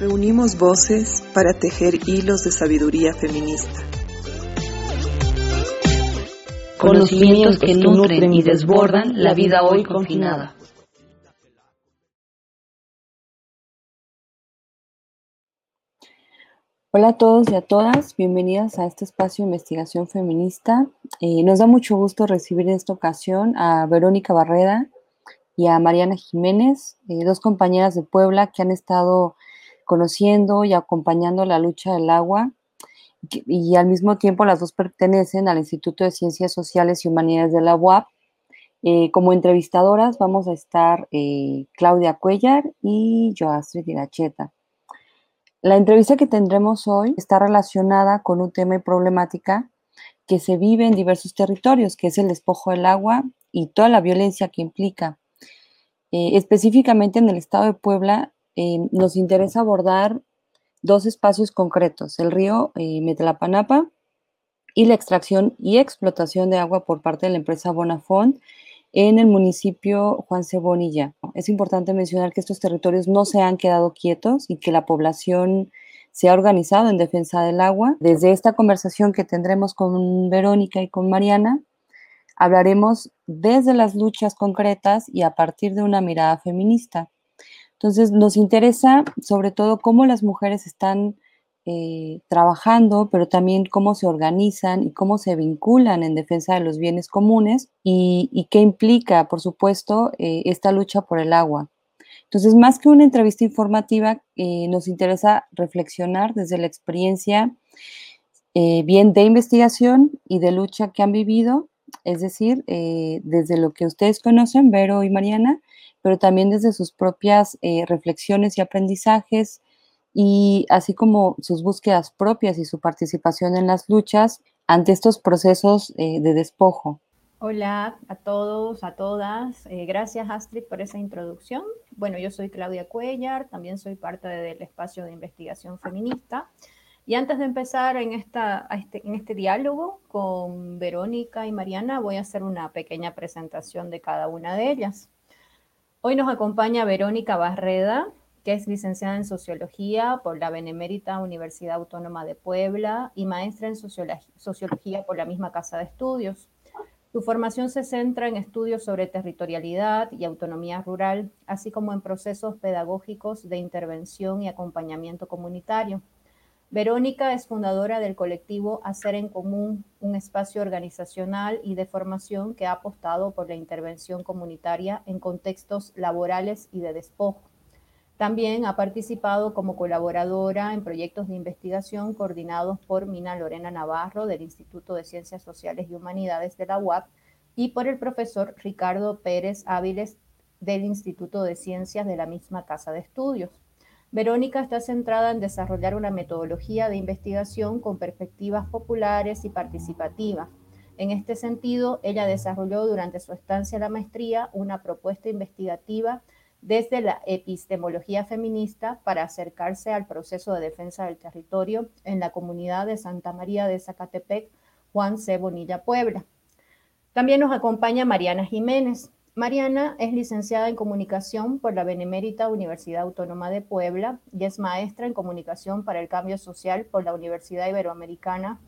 Reunimos voces para tejer hilos de sabiduría feminista. Conocimientos que nutren y desbordan la vida hoy confinada. Hola a todos y a todas, bienvenidas a este espacio de investigación feminista. Eh, nos da mucho gusto recibir en esta ocasión a Verónica Barreda y a Mariana Jiménez, eh, dos compañeras de Puebla que han estado conociendo y acompañando la lucha del agua y, al mismo tiempo las dos pertenecen al Instituto de Ciencias Sociales y Humanidades de la UAP. Eh, como entrevistadoras vamos a estar eh, Claudia Cuellar y yo, Astrid Iracheta. La entrevista que tendremos hoy está relacionada con un tema y problemática que se vive en diversos territorios, que es el despojo del agua y toda la violencia que implica. Eh, específicamente en el estado de Puebla, eh, nos interesa abordar dos espacios concretos, el río eh, Metlapanapa y la extracción y explotación de agua por parte de la empresa Bonafont en el municipio Juan Cebonilla. Es importante mencionar que estos territorios no se han quedado quietos y que la población se ha organizado en defensa del agua. Desde esta conversación que tendremos con Verónica y con Mariana, hablaremos desde las luchas concretas y a partir de una mirada feminista. Entonces, nos interesa sobre todo cómo las mujeres están eh, trabajando, pero también cómo se organizan y cómo se vinculan en defensa de los bienes comunes y, qué implica, por supuesto, eh, esta lucha por el agua. Entonces, más que una entrevista informativa, eh, nos interesa reflexionar desde la experiencia bien de investigación y de lucha que han vivido, es decir, desde lo que ustedes conocen, Vero y Mariana, pero también desde sus propias eh, reflexiones y aprendizajes, y así como sus búsquedas propias y su participación en las luchas ante estos procesos eh, de despojo. Hola a todos, a todas. Eh, gracias Astrid por esa introducción. Bueno, yo soy Claudia Cuellar, también soy parte del espacio de investigación feminista. Y antes de empezar en, esta, este, en este diálogo con Verónica y Mariana, voy a hacer una pequeña presentación de cada una de ellas. Hoy nos acompaña Verónica Barreda, que es licenciada en Sociología por la Benemérita Universidad Autónoma de Puebla y maestra en Sociología por la misma Casa de Estudios. Su formación se centra en estudios sobre territorialidad y autonomía rural, así como en procesos pedagógicos de intervención y acompañamiento comunitario. Verónica es fundadora del colectivo Hacer en Común, un espacio organizacional y de formación que ha apostado por la intervención comunitaria en contextos laborales y de despojo. También ha participado como colaboradora en proyectos de investigación coordinados por Mina Lorena Navarro del Instituto de Ciencias Sociales y Humanidades de la UAP y por el profesor Ricardo Pérez Áviles del Instituto de Ciencias de la misma Casa de Estudios. Verónica está centrada en desarrollar una metodología de investigación con perspectivas populares y participativas. En este sentido, ella desarrolló durante su estancia en la maestría una propuesta investigativa desde la epistemología feminista para acercarse al proceso de defensa del territorio en la comunidad de Santa María de Zacatepec, Juan C. Bonilla, Puebla. También nos acompaña Mariana Jiménez. Mariana es licenciada en comunicación por la Benemérita Universidad Autónoma de Puebla y es maestra en comunicación para el cambio social por la Universidad Iberoamericana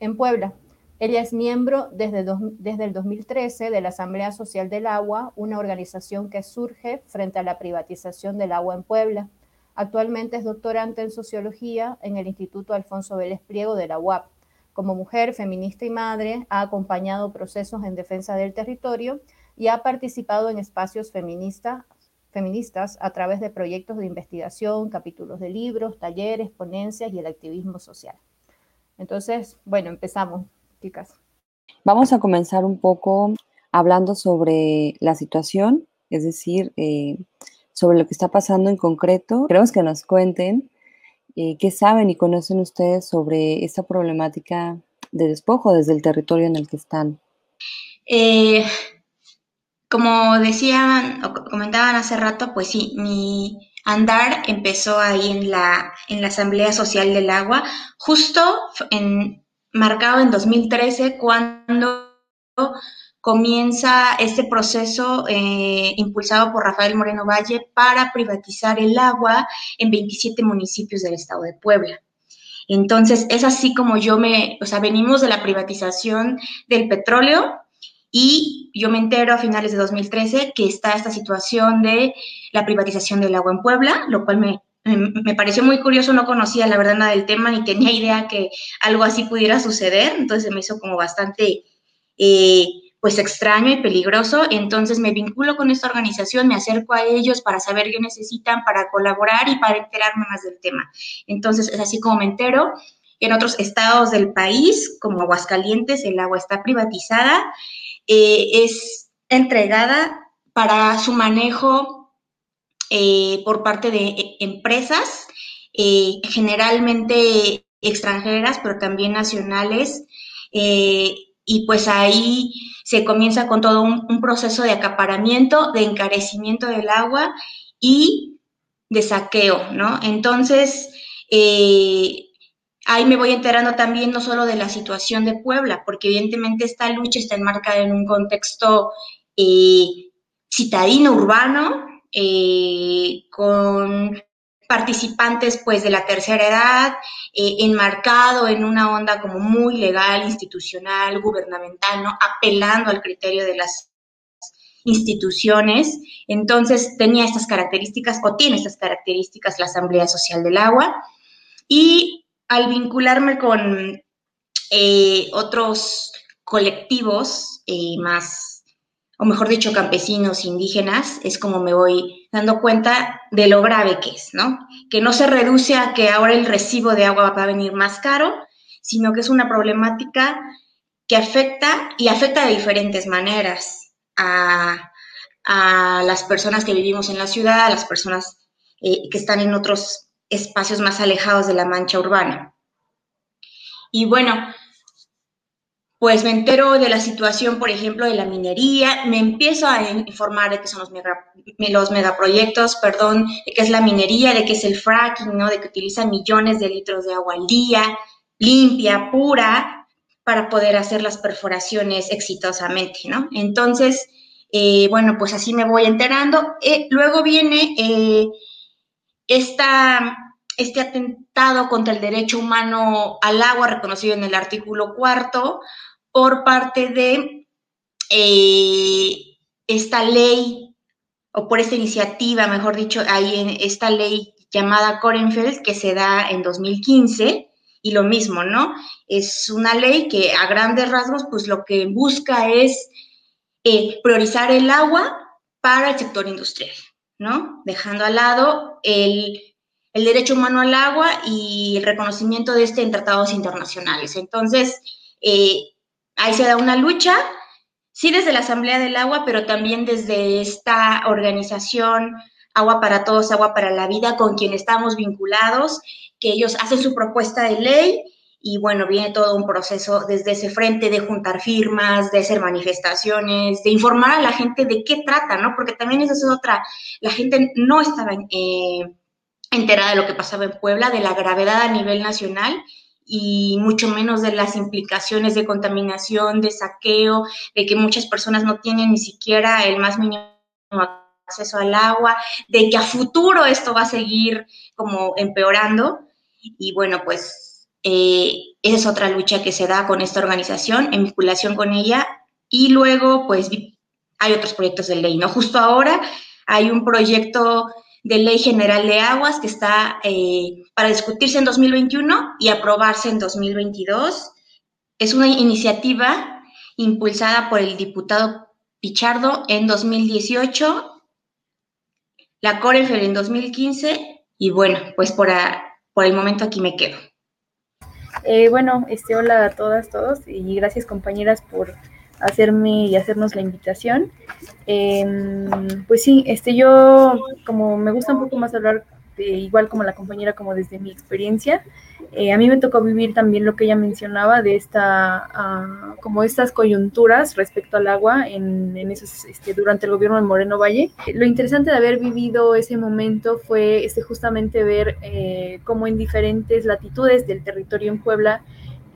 en Puebla. Ella es miembro desde, desde el 2013 de la Asamblea Social del Agua, una organización que surge frente a la privatización del agua en Puebla. Actualmente es doctorante en sociología en el Instituto Alfonso Vélez Pliego de la UAP. Como mujer, feminista y madre, ha acompañado procesos en defensa del territorio y ha participado en espacios feministas a través de proyectos de investigación, capítulos de libros, talleres, ponencias y el activismo social. Entonces, bueno, empezamos, chicas. Vamos a comenzar un poco hablando sobre la situación, es decir, eh, sobre lo que está pasando en concreto. Queremos que nos cuenten Eh, ¿Qué saben y conocen ustedes sobre esta problemática de despojo desde el territorio en el que están? Eh, como decían o comentaban hace rato, pues sí, mi andar empezó ahí en la, en la Asamblea Social del Agua, justo en, marcado en 2013, cuando comienza este proceso eh, impulsado por Rafael Moreno Valle para privatizar el agua en 27 municipios del estado de Puebla. Entonces, es así como yo me, o sea, venimos de la privatización del petróleo y yo me entero a finales de 2013 que está esta situación de la privatización del agua en Puebla, lo cual me, me pareció muy curioso, no conocía la verdad nada del tema ni tenía idea que algo así pudiera suceder, entonces me hizo como bastante eh, pues extraño y peligroso. Entonces me vinculo con esta organización, me acerco a ellos para saber qué necesitan, para colaborar y para enterarme más del tema. Entonces es así como me entero. En otros estados del país, como Aguascalientes, el agua está privatizada, eh, es entregada para su manejo eh, por parte de eh, empresas, generalmente extranjeras, pero también nacionales. y pues ahí se comienza con todo un, proceso de acaparamiento, de encarecimiento del agua y de saqueo, ¿no? Entonces, ahí me voy enterando también no solo de la situación de Puebla, porque evidentemente esta lucha está enmarcada en un contexto eh, citadino, urbano, eh, con participantes pues de la tercera edad, eh, enmarcado en una onda como muy legal, institucional, gubernamental, ¿no? Apelando al criterio de las instituciones. Entonces tenía estas características o tiene estas características la Asamblea Social del Agua. Y al vincularme con eh, otros colectivos eh, más o mejor dicho, campesinos, indígenas, es como me voy dando cuenta de lo grave que es, ¿no? Que no se reduce a que ahora el recibo de agua va a venir más caro, sino que es una problemática que afecta y afecta de diferentes maneras a, las personas que vivimos en la ciudad, a las personas eh, que están en otros espacios más alejados de la mancha urbana. Y bueno, pues me entero de la situación, por ejemplo, de la minería, me empiezo a informar de qué son los, los megaproyectos, perdón, de qué es la minería, de qué es el fracking, ¿no? De que utiliza millones de litros de agua al día, limpia, pura, para poder hacer las perforaciones exitosamente, ¿no? Entonces, eh, bueno, pues así me voy enterando. Eh, luego viene eh, esta, este atentado contra el derecho humano al agua reconocido en el artículo cuarto, por parte de eh, esta ley, o por esta iniciativa, mejor dicho, hay en esta ley llamada Korenfeld, que se da en 2015, y lo mismo, ¿no? Es una ley que a grandes rasgos, pues lo que busca es eh, priorizar el agua para el sector industrial, ¿no? Dejando al lado el, el derecho humano al agua y el reconocimiento de este en tratados internacionales. Entonces, eh, ahí se da una lucha, sí desde la Asamblea del Agua, pero también desde esta organización Agua para Todos, Agua para la Vida, con quien estamos vinculados, que ellos hacen su propuesta de ley y bueno, viene todo un proceso desde ese frente de juntar firmas, de hacer manifestaciones, de informar a la gente de qué trata, ¿no? Porque también esa es otra, la gente no estaba eh, enterada de lo que pasaba en Puebla, de la gravedad a nivel nacional y mucho menos de las implicaciones de contaminación, de saqueo, de que muchas personas no tienen ni siquiera el más mínimo acceso al agua, de que a futuro esto va a seguir como empeorando. Y bueno, pues eh, esa es otra lucha que se da con esta organización, en vinculación con ella. Y luego, pues hay otros proyectos de ley, ¿no? Justo ahora hay un proyecto de Ley General de Aguas que está eh, para discutirse en 2021 y aprobarse en 2022. Es una iniciativa impulsada por el diputado Pichardo en 2018, la Corefel en 2015 y bueno, pues por, por el momento aquí me quedo. Eh, bueno, este, hola a todas, todos y gracias compañeras por hacerme y hacernos la invitación. Em, pues sí, este, yo como me gusta un poco más hablar igual como la compañera, como desde mi experiencia. Eh, a mí me tocó vivir también lo que ella mencionaba de esta, ah, como estas coyunturas respecto al agua en, en esos, este, durante el gobierno de Moreno Valle. Lo interesante de haber vivido ese momento fue este, justamente ver eh, cómo en diferentes latitudes del territorio en Puebla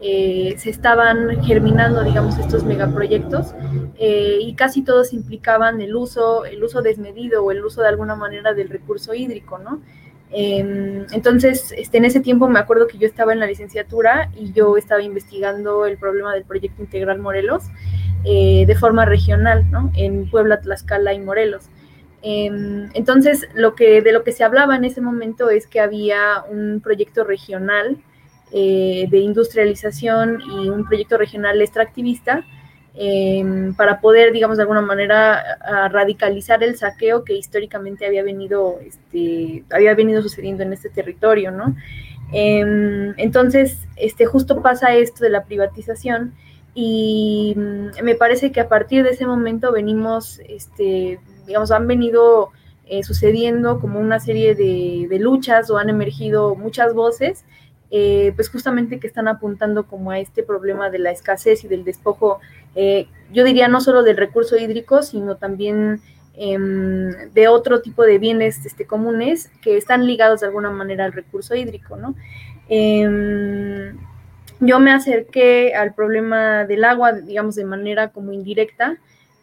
eh, se estaban germinando, digamos, estos megaproyectos eh, y casi todos implicaban el uso, el uso desmedido o el uso de alguna manera del recurso hídrico, ¿no? Em, entonces, este, en ese tiempo me acuerdo que yo estaba en la licenciatura y yo estaba investigando el problema del proyecto integral Morelos eh, de forma regional, ¿no? En Puebla, Tlaxcala y Morelos. Em, entonces, lo que, de lo que se hablaba en ese momento es que había un proyecto regional eh, de industrialización y un proyecto regional extractivista em, para poder, digamos, de alguna manera radicalizar el saqueo que históricamente había venido, este, había venido sucediendo en este territorio, ¿no? Em, entonces, este, justo pasa esto de la privatización y mm, me parece que a partir de ese momento venimos, este, digamos, han venido eh, sucediendo como una serie de, de, luchas o han emergido muchas voces eh, pues justamente que están apuntando como a este problema de la escasez y del despojo, eh, yo diría no solo del recurso hídrico, sino también em, de otro tipo de bienes este, comunes que están ligados de alguna manera al recurso hídrico, ¿no? Em, yo me acerqué al problema del agua, digamos, de manera como indirecta,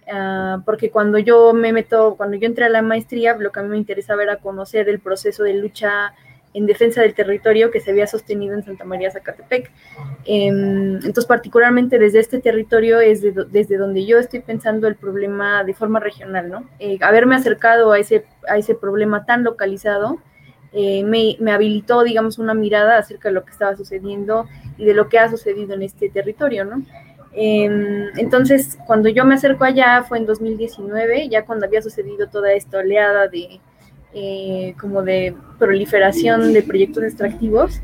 uh, porque cuando yo me meto, cuando yo entré a la maestría, lo que a mí me interesaba era conocer el proceso de lucha en defensa del territorio que se había sostenido en Santa María Zacatepec. Em, entonces, particularmente desde este territorio es desde donde yo estoy pensando el problema de forma regional, ¿no? Eh, haberme acercado a ese, a ese problema tan localizado eh, me, me, habilitó, digamos, una mirada acerca de lo que estaba sucediendo y de lo que ha sucedido en este territorio, ¿no? Em, entonces, cuando yo me acerco allá fue en 2019, ya cuando había sucedido toda esta oleada de eh, como de proliferación de proyectos extractivos.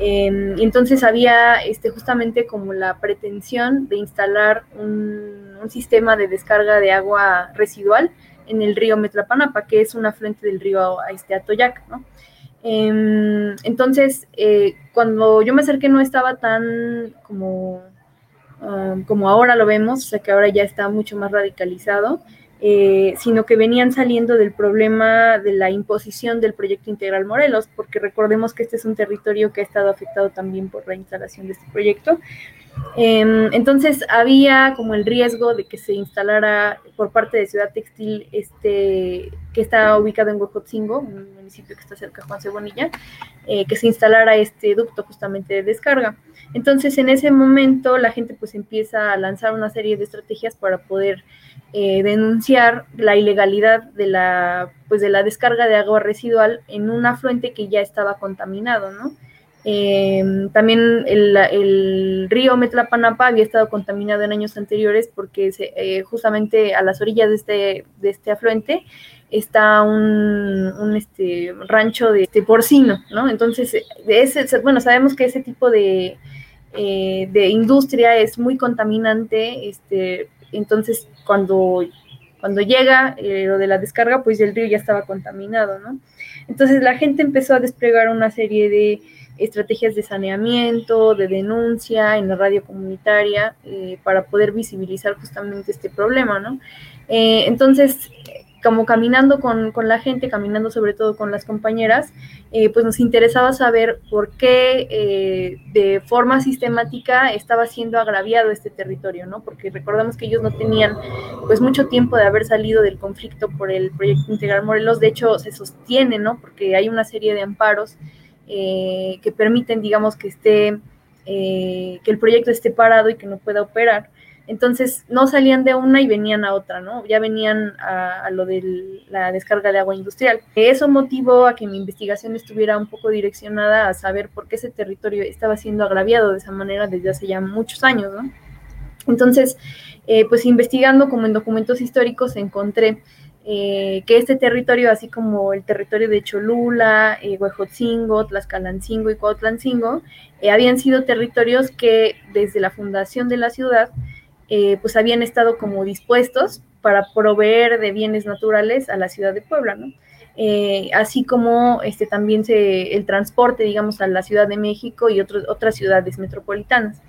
Y entonces había este, justamente como la pretensión de instalar un, sistema de descarga de agua residual en el río Metlapanapa, que es un afluente del río este, Atoyac, ¿no? Em, entonces, eh, cuando yo me acerqué no estaba tan como, ah, como ahora lo vemos, o sea que ahora ya está mucho más radicalizado. Eh, sino que venían saliendo del problema de la imposición del proyecto integral Morelos, porque recordemos que este es un territorio que ha estado afectado también por la instalación de este proyecto. Em, entonces había como el riesgo de que se instalara por parte de Ciudad Textil, este, que está ubicado en Huejotzingo, un municipio que está cerca de Juan Cebonilla, eh, que se instalara este ducto justamente de descarga. Entonces en ese momento la gente pues empieza a lanzar una serie de estrategias para poder eh, denunciar la ilegalidad de la, pues de la descarga de agua residual en un afluente que ya estaba contaminado, ¿no? Eh, también el, río Metlapanapa había estado contaminado en años anteriores porque eh, justamente a las orillas de este, de este afluente está un, este, rancho de, este, porcino, ¿no? Entonces, bueno, sabemos que ese tipo de, de industria es muy contaminante, este, entonces cuando, cuando llega eh, lo de la descarga, pues el río ya estaba contaminado, ¿no? Entonces la gente empezó a desplegar una serie de estrategias de saneamiento, de denuncia en la radio comunitaria eh, para poder visibilizar justamente este problema, ¿no? Eh, entonces, como caminando con, la gente, caminando sobre todo con las compañeras, eh, pues nos interesaba saber por qué eh, de forma sistemática estaba siendo agraviado este territorio, ¿no? Porque recordamos que ellos no tenían pues mucho tiempo de haber salido del conflicto por el proyecto Integral Morelos, de hecho se sostiene, ¿no? Porque hay una serie de amparos eh, que permiten, digamos, que esté, que el proyecto esté parado y que no pueda operar. Entonces no salían de una y venían a otra, ¿no? Ya venían a, lo de la descarga de agua industrial. Eso motivó a que mi investigación estuviera un poco direccionada a saber por qué ese territorio estaba siendo agraviado de esa manera desde hace ya muchos años, ¿no? Entonces, eh, pues investigando como en documentos históricos encontré eh, que este territorio, así como el territorio de Cholula, eh, Huejotzingo, Tlaxcalancingo y Cuautlancingo, eh, habían sido territorios que desde la fundación de la ciudad eh, pues habían estado como dispuestos para proveer de bienes naturales a la ciudad de Puebla, ¿no? eh, así como este, también se, el transporte, digamos, a la Ciudad de México y otras ciudades metropolitanas.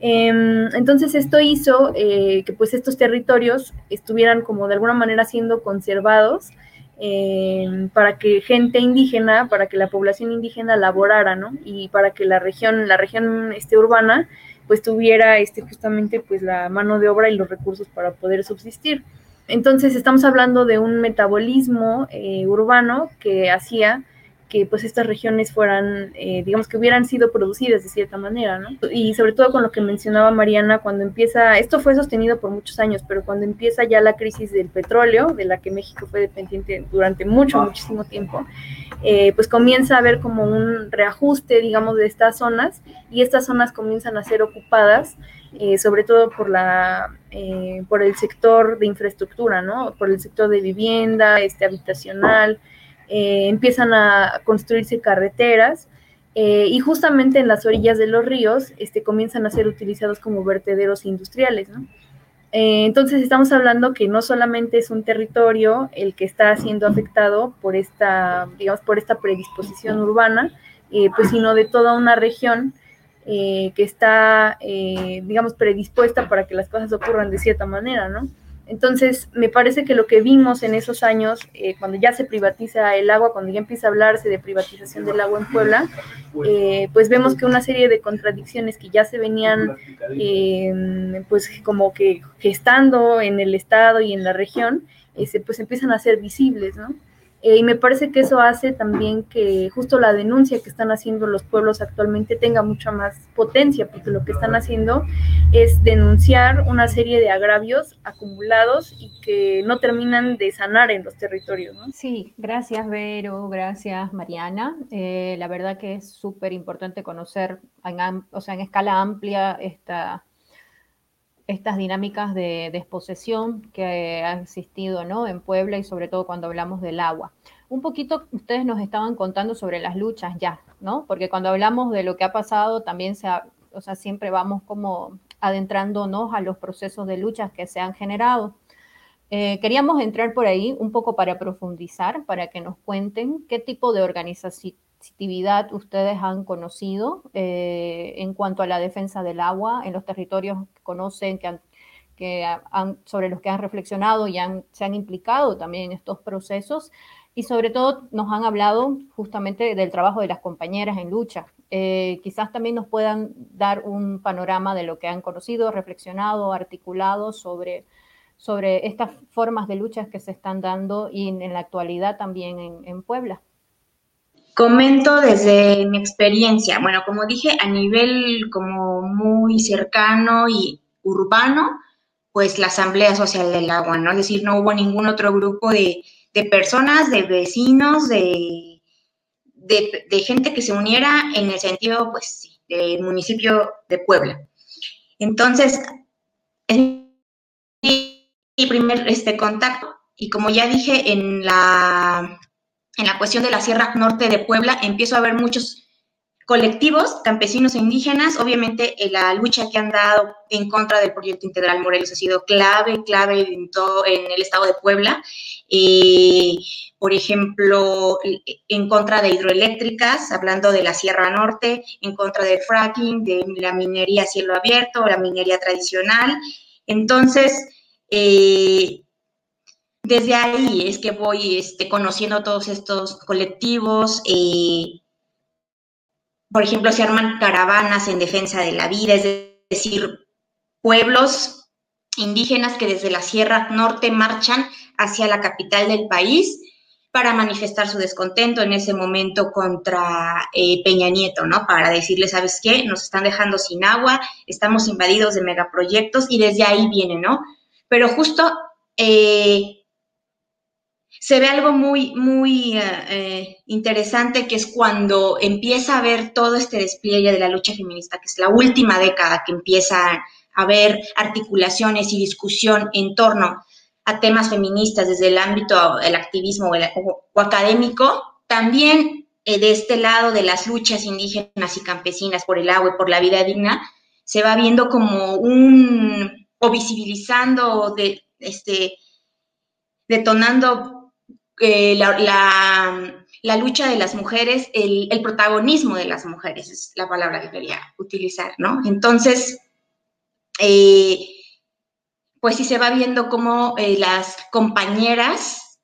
Em, entonces esto hizo eh, que pues estos territorios estuvieran como de alguna manera siendo conservados em, para que gente indígena, para que la población indígena laborara, ¿no? Y para que la región, la región este, urbana, pues tuviera este, justamente pues la mano de obra y los recursos para poder subsistir. Entonces estamos hablando de un metabolismo eh, urbano que hacía que pues estas regiones fueran, eh, digamos que hubieran sido producidas de cierta manera, ¿no? Y sobre todo con lo que mencionaba Mariana, cuando empieza, esto fue sostenido por muchos años, pero cuando empieza ya la crisis del petróleo, de la que México fue dependiente durante mucho, muchísimo tiempo, eh, pues comienza a haber como un reajuste, digamos, de estas zonas y estas zonas comienzan a ser ocupadas eh, sobre todo por, la, eh, por el sector de infraestructura, ¿no? Por el sector de vivienda, este, habitacional, eh, empiezan a construirse carreteras y justamente en las orillas de los ríos este, comienzan a ser utilizados como vertederos industriales, ¿no? entonces estamos hablando que no solamente es un territorio el que está siendo afectado por esta, digamos, por esta predisposición urbana, pues sino de toda una región eh, que está, eh, digamos, predispuesta para que las cosas ocurran de cierta manera, ¿no? Entonces, me parece que lo que vimos en esos años, eh, cuando ya se privatiza el agua, cuando ya empieza a hablarse de privatización del agua en Puebla, pues vemos que una serie de contradicciones que ya se venían, pues como que gestando en el Estado y en la región, pues empiezan a ser visibles, ¿no? Eh, y me parece que eso hace también que justo la denuncia que están haciendo los pueblos actualmente tenga mucha más potencia, porque lo que están haciendo es denunciar una serie de agravios acumulados y que no terminan de sanar en los territorios. Sí, gracias Vero, gracias Mariana. Eh, la verdad que es súper importante conocer o sea, en escala amplia esta estas dinámicas de desposesión que ha existido ¿no? en Puebla y sobre todo cuando hablamos del agua. Un poquito ustedes nos estaban contando sobre las luchas ya, ¿no? Porque cuando hablamos de lo que ha pasado también se o sea, siempre vamos como adentrándonos a los procesos de luchas que se han generado. Eh, queríamos entrar por ahí un poco para profundizar, para que nos cuenten qué tipo de organización ustedes han conocido eh, en cuanto a la defensa del agua en los territorios que conocen, que, han, sobre los que han reflexionado y han, se han implicado también en estos procesos? Y sobre todo nos han hablado justamente del trabajo de las compañeras en lucha. Eh, quizás también nos puedan dar un panorama de lo que han conocido, reflexionado, articulado sobre, sobre estas formas de luchas que se están dando y en, la actualidad también en Puebla. Comento desde mi experiencia, bueno, como dije, a nivel como muy cercano y urbano, pues la Asamblea Social del Agua, ¿no? Es decir, no hubo ningún otro grupo de, personas, de vecinos, de, de, gente que se uniera en el sentido, pues sí, del municipio de Puebla. Entonces, es mi primer este, contacto y como ya dije en la en la cuestión de la Sierra Norte de Puebla, empiezo a ver muchos colectivos campesinos e indígenas. Obviamente, eh, la lucha que han dado en contra del proyecto integral Morelos ha sido clave, clave en, todo, en el estado de Puebla. Eh, por ejemplo, en contra de hidroeléctricas, hablando de la Sierra Norte, en contra del fracking, de la minería a cielo abierto, la minería tradicional. Entonces, eh, desde ahí es que voy este, conociendo todos estos colectivos. Eh, por ejemplo, se arman caravanas en defensa de la vida, es decir, pueblos indígenas que desde la Sierra Norte marchan hacia la capital del país para manifestar su descontento en ese momento contra eh, Peña Nieto, ¿no? Para decirle, ¿sabes qué? Nos están dejando sin agua, estamos invadidos de megaproyectos y desde ahí viene, ¿no? Pero justo eh, se ve algo muy, muy eh, eh, interesante, que es cuando empieza a ver todo este despliegue de la lucha feminista, que es la última década que empieza a haber articulaciones y discusión en torno a temas feministas desde el ámbito del activismo o, académico, también eh, de este lado de las luchas indígenas y campesinas por el agua y por la vida digna, se va viendo como un, o visibilizando, de, este, detonando eh, la, lucha de las mujeres, el, protagonismo de las mujeres, es la palabra que quería utilizar, ¿no? Entonces, eh, pues sí se va viendo cómo eh, las compañeras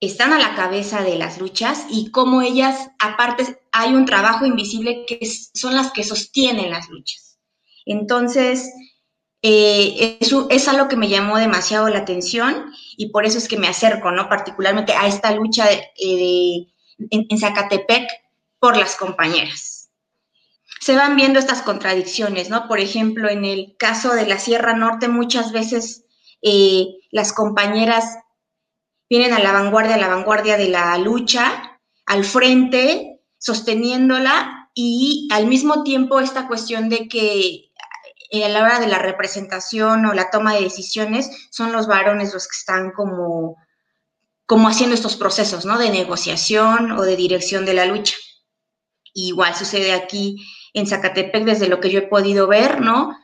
están a la cabeza de las luchas y cómo ellas, aparte, hay un trabajo invisible que son las que sostienen las luchas. Entonces, eh, eso es algo que me llamó demasiado la atención y por eso es que me acerco, ¿no? Particularmente a esta lucha eh, en, Zacatepec por las compañeras. Se van viendo estas contradicciones, ¿no? Por ejemplo, en el caso de la Sierra Norte, muchas veces eh, las compañeras vienen a la vanguardia, a la vanguardia de la lucha, al frente, sosteniéndola y al mismo tiempo esta cuestión de que a la hora de la representación o la toma de decisiones, son los varones los que están como, como haciendo estos procesos, ¿no? De negociación o de dirección de la lucha. igual sucede aquí en Zacatepec, desde lo que yo he podido ver, ¿no?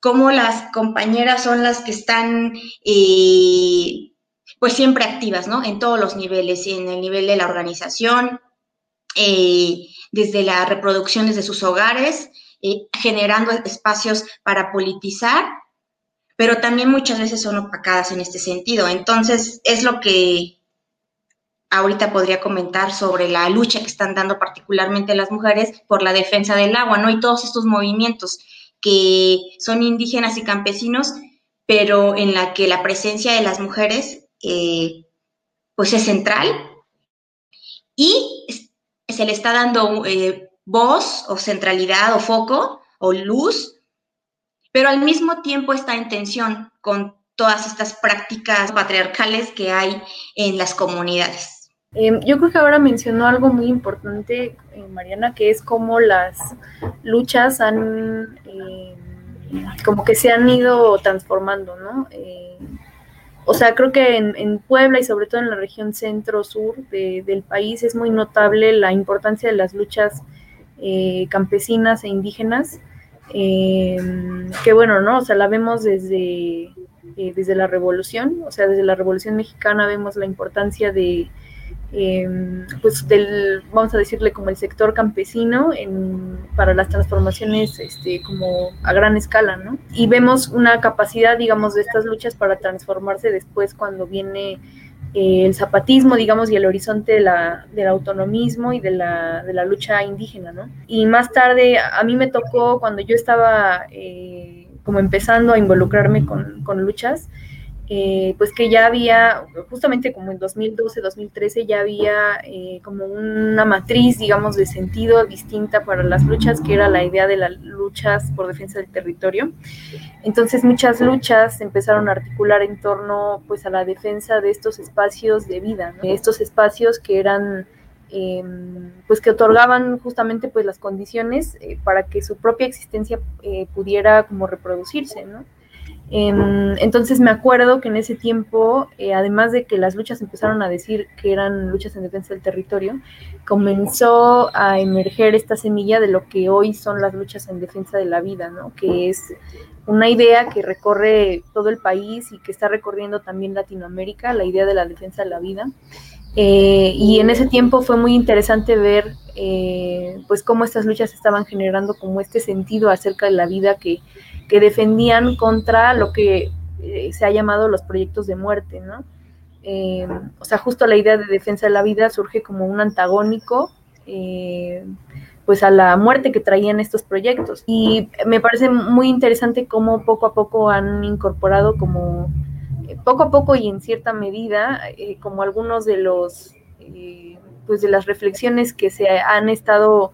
Cómo las compañeras son las que están, eh, pues siempre activas, ¿no? En todos los niveles, en el nivel de la organización, eh, desde la reproducción desde sus hogares, eh, generando espacios para politizar, pero también muchas veces son opacadas en este sentido. Entonces, es lo que ahorita podría comentar sobre la lucha que están dando particularmente las mujeres por la defensa del agua, ¿no? Y todos estos movimientos que son indígenas y campesinos, pero en la que la presencia de las mujeres, eh, pues es central y se le está dando eh, voz o centralidad o foco o luz, pero al mismo tiempo está en tensión con todas estas prácticas patriarcales que hay en las comunidades. Em, yo creo que ahora mencionó algo muy importante, eh, Mariana, que es cómo las luchas han, em, como que se han ido transformando, ¿no? Eh, o sea, creo que en, Puebla y sobre todo en la región centro-sur del país es muy notable la importancia de las luchas eh, campesinas e indígenas, eh, que bueno, ¿no? O sea, la vemos desde, eh, desde la revolución, o sea, desde la revolución mexicana vemos la importancia de, pues del, vamos a decirle como el sector campesino para las transformaciones este, como a gran escala, ¿no? Y vemos una capacidad, digamos, de estas luchas para transformarse después cuando viene el zapatismo, digamos, y el horizonte de la, del autonomismo y de la, de la, lucha indígena, ¿no? Y más tarde, a mí me tocó, cuando yo estaba eh, como empezando a involucrarme con, con luchas, eh, pues que ya había, justamente como en 2012, 2013, ya había eh, como una matriz, digamos, de sentido distinta para las luchas, que era la idea de las luchas por defensa del territorio. Entonces muchas luchas empezaron a articular en torno pues a la defensa de estos espacios de vida, estos espacios que eran... Em, pues que otorgaban justamente pues las condiciones eh, para que su propia existencia pudiera como reproducirse, ¿no? Em, entonces me acuerdo que en ese tiempo, eh, además de que las luchas empezaron a decir que eran luchas en defensa del territorio, comenzó a emerger esta semilla de lo que hoy son las luchas en defensa de la vida, ¿no? que es una idea que recorre todo el país y que está recorriendo también Latinoamérica, la idea de la defensa de la vida. Eh, y en ese tiempo fue muy interesante ver eh, pues cómo estas luchas estaban generando como este sentido acerca de la vida que que defendían contra lo que eh, se ha llamado los proyectos de muerte, ¿no? Eh, o sea, justo la idea de defensa de la vida surge como un antagónico, eh, pues a la muerte que traían estos proyectos. Y me parece muy interesante cómo poco a poco han incorporado como, poco a poco y en cierta medida, como algunos de los, pues de las reflexiones que se han estado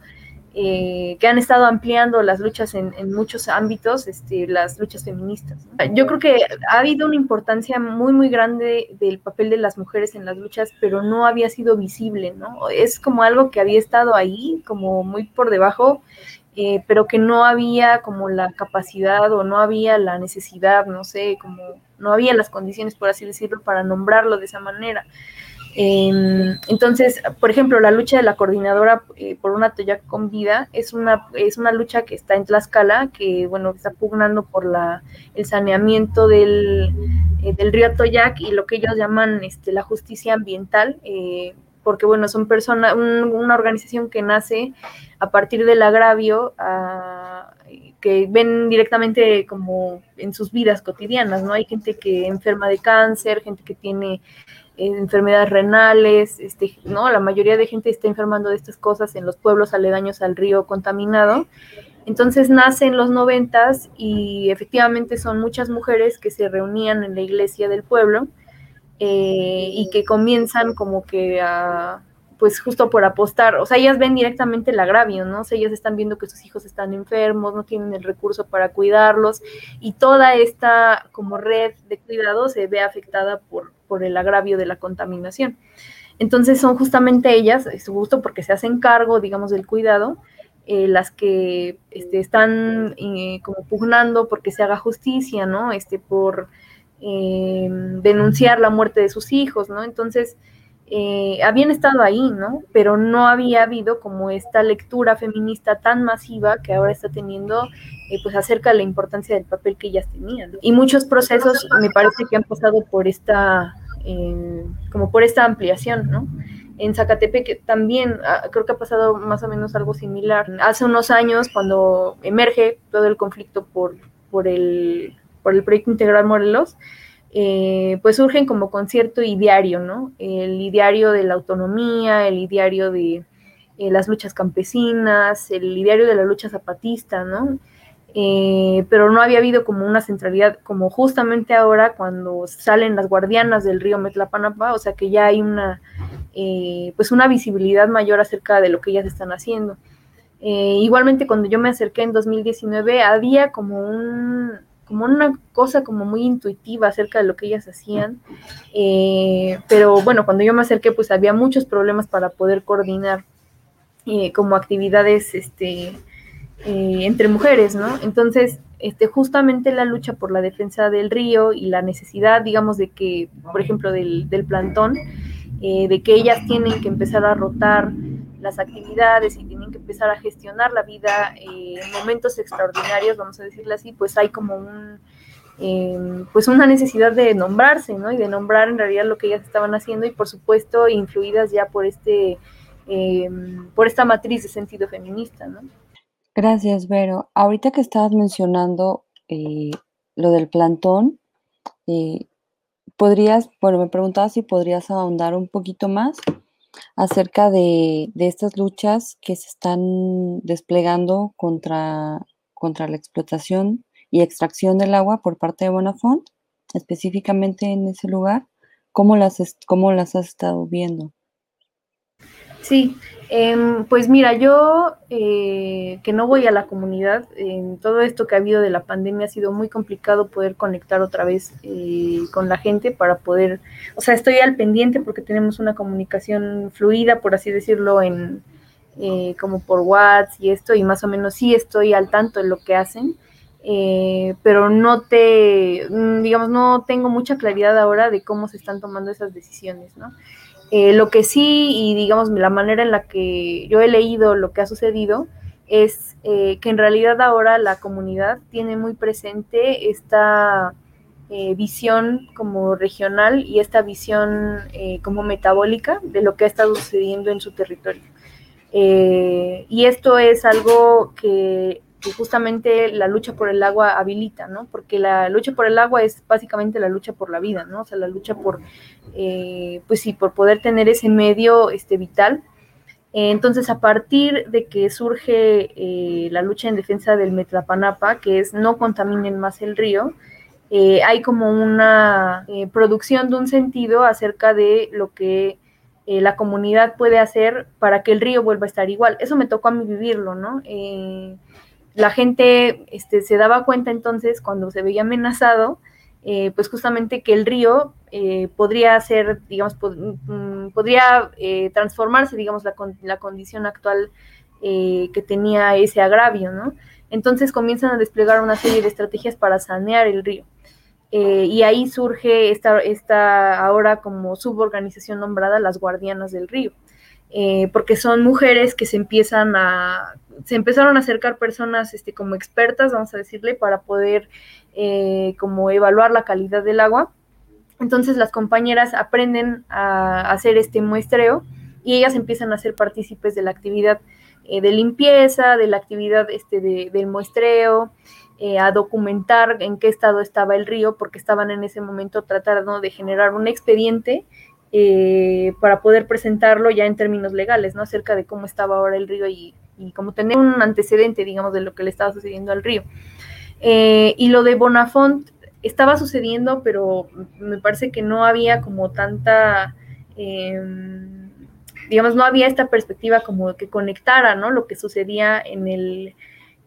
eh, que han estado ampliando las luchas en, muchos ámbitos, este, las luchas feministas. Yo creo que ha habido una importancia muy, muy grande del papel de las mujeres en las luchas, pero no había sido visible, ¿no? Es como algo que había estado ahí, como muy por debajo, eh, pero que no había como la capacidad o no había la necesidad, no sé, como no había las condiciones, por así decirlo, para nombrarlo de esa manera. Em, entonces, por ejemplo, la lucha de la coordinadora eh, por una Toyac con vida es una, es una lucha que está en Tlaxcala, que bueno, está pugnando por la, el saneamiento del, eh, del río Toyac y lo que ellos llaman este, la justicia ambiental, eh, porque bueno, son personas, una organización que nace a partir del agravio a, que ven directamente como en sus vidas cotidianas, ¿no? Hay gente que enferma de cáncer, gente que tiene enfermedades renales, este, ¿no? La mayoría de gente está enfermando de estas cosas en los pueblos aledaños al río contaminado. Entonces nace en los noventas y efectivamente son muchas mujeres que se reunían en la iglesia del pueblo eh, y que comienzan como que a pues justo por apostar, o sea, ellas ven directamente el agravio, ¿no? O sea, ellas están viendo que sus hijos están enfermos, no tienen el recurso para cuidarlos y toda esta como red de cuidado se ve afectada por, por el agravio de la contaminación. Entonces son justamente ellas, es gusto porque se hacen cargo, digamos, del cuidado, eh, las que este, están eh, como pugnando porque se haga justicia, ¿no? Este, por eh, denunciar la muerte de sus hijos, ¿no? Entonces, eh, habían estado ahí, ¿no? Pero no había habido como esta lectura feminista tan masiva que ahora está teniendo, eh, pues acerca de la importancia del papel que ellas tenían. Y muchos procesos me parece que han pasado por esta, eh, como por esta ampliación, ¿no? En Zacatepec también ah, creo que ha pasado más o menos algo similar. Hace unos años, cuando emerge todo el conflicto por, por, el, por el proyecto integral Morelos, eh, pues surgen como concierto ideario, ¿no? El ideario de la autonomía, el ideario de eh, las luchas campesinas, el ideario de la lucha zapatista, ¿no? Eh, pero no había habido como una centralidad como justamente ahora cuando salen las guardianas del río Metlapanapa, o sea que ya hay una, pues una visibilidad mayor acerca de lo que ellas están haciendo. igualmente cuando yo me acerqué en 2019 había como un, como una cosa como muy intuitiva acerca de lo que ellas hacían. Eh, pero bueno, cuando yo me acerqué, pues había muchos problemas para poder coordinar eh, como actividades este, eh, entre mujeres, ¿no? Entonces, este, justamente la lucha por la defensa del río y la necesidad, digamos, de que, por ejemplo, del, del plantón, de que ellas tienen que empezar a rotar las actividades y empezar a gestionar la vida eh, en momentos extraordinarios, vamos a decirle así, pues hay como un, em, pues una necesidad de nombrarse, ¿no? Y de nombrar en realidad lo que ellas estaban haciendo y por supuesto influidas ya por este, em, por esta matriz de sentido feminista, ¿no? Gracias, Vero. Ahorita que estabas mencionando eh, lo del plantón, eh, podrías, bueno, me preguntaba si podrías ahondar un poquito más acerca de, estas luchas que se están desplegando contra, contra la explotación y extracción del agua por parte de Bonafont, específicamente en ese lugar. ¿Cómo las, cómo las has estado viendo? Sí, Em, pues mira, yo eh, que no voy a la comunidad, en todo esto que ha habido de la pandemia ha sido muy complicado poder conectar otra vez eh, con la gente para poder, o sea, estoy al pendiente porque tenemos una comunicación fluida, por así decirlo, en eh, como por WhatsApp y esto, y más o menos sí estoy al tanto de lo que hacen, pero no te, mm, digamos, no tengo mucha claridad ahora de cómo se están tomando esas decisiones, ¿no? Eh, lo que sí, y digamos, la manera en la que yo he leído lo que ha sucedido, es eh, que en realidad ahora la comunidad tiene muy presente esta eh, visión como regional y esta visión como metabólica de lo que ha estado sucediendo en su territorio. y esto es algo que que justamente la lucha por el agua habilita, ¿no? Porque la lucha por el agua es básicamente la lucha por la vida, ¿no? O sea, la lucha por, eh, pues sí, por poder tener ese medio este, vital. entonces, a partir de que surge eh, la lucha en defensa del Metlapanapa, que es no contaminen más el río, eh, hay como una producción de un sentido acerca de lo que la comunidad puede hacer para que el río vuelva a estar igual. Eso me tocó a mí vivirlo, ¿no? La gente este, se daba cuenta entonces cuando se veía amenazado, eh, pues justamente que el río eh, podría ser, digamos, mm, podría eh, transformarse, digamos, la, la condición actual que tenía ese agravio, ¿no? Entonces comienzan a desplegar una serie de estrategias para sanear el río. y ahí surge esta, esta ahora como suborganización nombrada las guardianas del río. Porque son mujeres que se empiezan a, se empezaron a acercar personas este, como expertas, vamos a decirle, para poder eh, como evaluar la calidad del agua. Entonces las compañeras aprenden a hacer este muestreo y ellas empiezan a ser partícipes de la actividad de limpieza, de la actividad este, del muestreo, eh, a documentar en qué estado estaba el río, porque estaban en ese momento tratando de generar un expediente eh, para poder presentarlo ya en términos legales, ¿no? Acerca de cómo estaba ahora el río y, como tener un antecedente, digamos, de lo que le estaba sucediendo al río. Eh, y lo de Bonafont estaba sucediendo, pero me parece que no había como tanta, em, digamos, no había esta perspectiva como que conectara, ¿no? Lo que sucedía en el,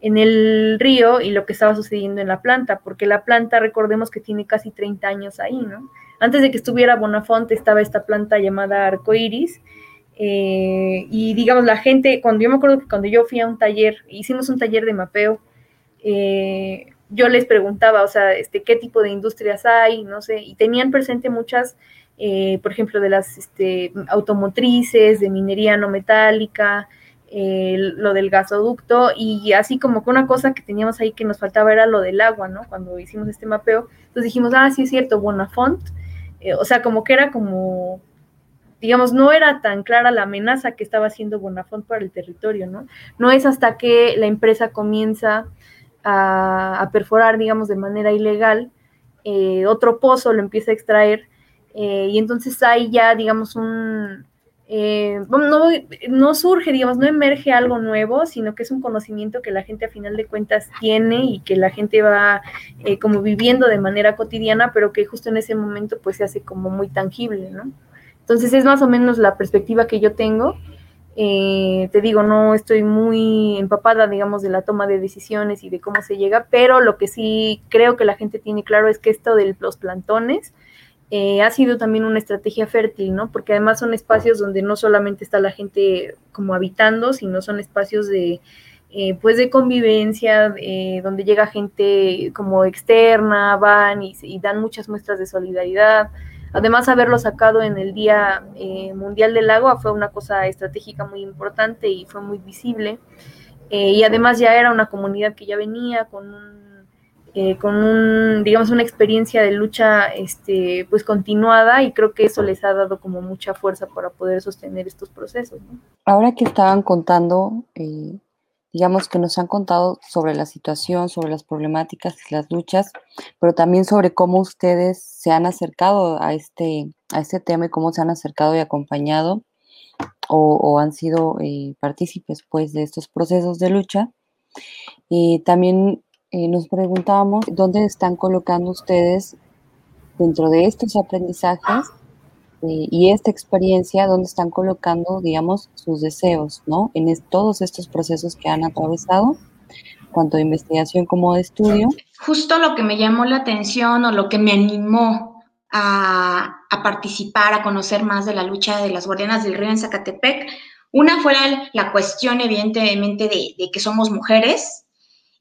en el río y lo que estaba sucediendo en la planta, porque la planta, recordemos que tiene casi 30 años ahí, ¿no? Antes de que estuviera Bonafonte estaba esta planta llamada arcoiris, eh, y digamos, la gente, cuando yo me acuerdo que cuando yo fui a un taller, hicimos un taller de mapeo, eh, yo les preguntaba, o sea, este, qué tipo de industrias hay, no sé, y tenían presente muchas, eh, por ejemplo, de las este, automotrices, de minería no metálica, lo del gasoducto y así como que una cosa que teníamos ahí que nos faltaba era lo del agua, ¿no? Cuando hicimos este mapeo, entonces dijimos, ah, sí es cierto, Bonafont, eh, o sea, como que era como, digamos, no era tan clara la amenaza que estaba haciendo Bonafont para el territorio, ¿no? No es hasta que la empresa comienza a, perforar, digamos, de manera ilegal, eh, otro pozo lo empieza a extraer eh, y entonces hay ya, digamos, un, eh, no, no, surge, digamos, no emerge algo nuevo, sino que es un conocimiento que la gente a final de cuentas tiene y que la gente va como viviendo de manera cotidiana, pero que justo en ese momento pues se hace como muy tangible, ¿no? Entonces es más o menos la perspectiva que yo tengo. Eh, te digo, no estoy muy empapada, digamos, de la toma de decisiones y de cómo se llega, pero lo que sí creo que la gente tiene claro es que esto de los plantones, eh, ha sido también una estrategia fértil, ¿no? Porque además son espacios donde no solamente está la gente como habitando, sino son espacios de, eh, pues de convivencia, eh, donde llega gente como externa, van y, dan muchas muestras de solidaridad. Además, haberlo sacado en el Día Mundial del Agua fue una cosa estratégica muy importante y fue muy visible. y además ya era una comunidad que ya venía con un eh, con un, digamos, una experiencia de lucha este, pues continuada y creo que eso les ha dado como mucha fuerza para poder sostener estos procesos. Ahora que estaban contando, eh, digamos que nos han contado sobre la situación, sobre las problemáticas y las luchas, pero también sobre cómo ustedes se han acercado a este, a este tema y cómo se han acercado y acompañado o, han sido eh, partícipes pues de estos procesos de lucha. y también eh, nos preguntábamos dónde están colocando ustedes dentro de estos aprendizajes y esta experiencia, dónde están colocando, digamos, sus deseos, ¿no? En todos estos procesos que han atravesado, tanto de investigación como de estudio. Justo lo que me llamó la atención o lo que me animó a, participar, a conocer más de la lucha de las guardianas del río en Zacatepec, una fue la, cuestión, evidentemente, de, de que somos mujeres,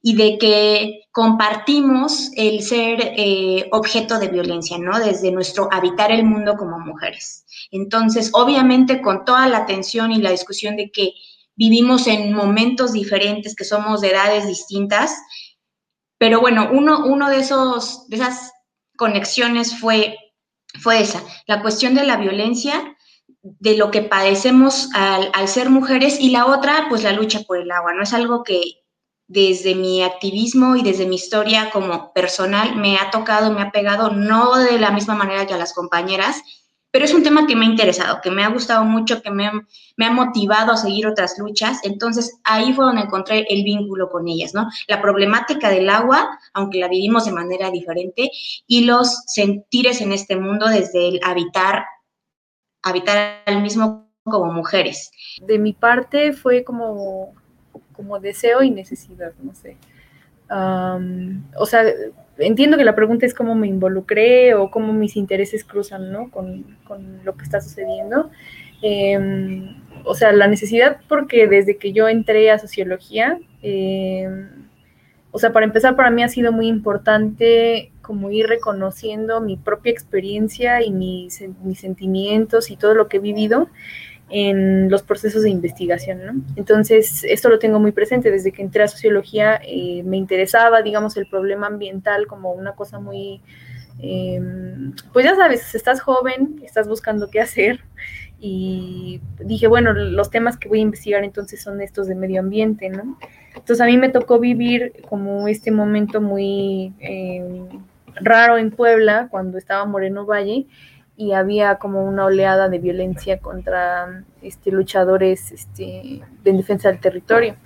y de que compartimos el ser eh, objeto de violencia, ¿no? Desde nuestro habitar el mundo como mujeres. Entonces, obviamente, con toda la atención y la discusión de que vivimos en momentos diferentes, que somos de edades distintas, pero bueno, uno, uno de, esos, de esas conexiones fue, fue esa, la cuestión de la violencia, de lo que padecemos al, al ser mujeres y la otra, pues la lucha por el agua, ¿no? Es algo que, desde mi activismo y desde mi historia como personal me ha tocado, me ha pegado, no de la misma manera que a las compañeras, pero es un tema que me ha interesado, que me ha gustado mucho, que me, me, ha motivado a seguir otras luchas. Entonces ahí fue donde encontré el vínculo con ellas, ¿no? La problemática del agua, aunque la vivimos de manera diferente, y los sentires en este mundo desde el habitar, habitar al mismo como mujeres. De mi parte fue como como deseo y necesidad, no sé. o sea, entiendo que la pregunta es cómo me involucré o cómo mis intereses cruzan, ¿no? Con, lo que está sucediendo. Em, o sea, la necesidad porque desde que yo entré a sociología, em, o sea, para empezar, para mí ha sido muy importante como ir reconociendo mi propia experiencia y mis, mis sentimientos y todo lo que he vivido en los procesos de investigación, ¿no? Entonces, esto lo tengo muy presente desde que entré a sociología, eh, me interesaba, digamos, el problema ambiental como una cosa muy, em, pues ya sabes, estás joven, estás buscando qué hacer y dije, bueno, los temas que voy a investigar entonces son estos de medio ambiente, ¿no? Entonces a mí me tocó vivir como este momento muy em, raro en Puebla, cuando estaba Moreno Valle, y había como una oleada de violencia contra este, luchadores este, de defensa del territorio.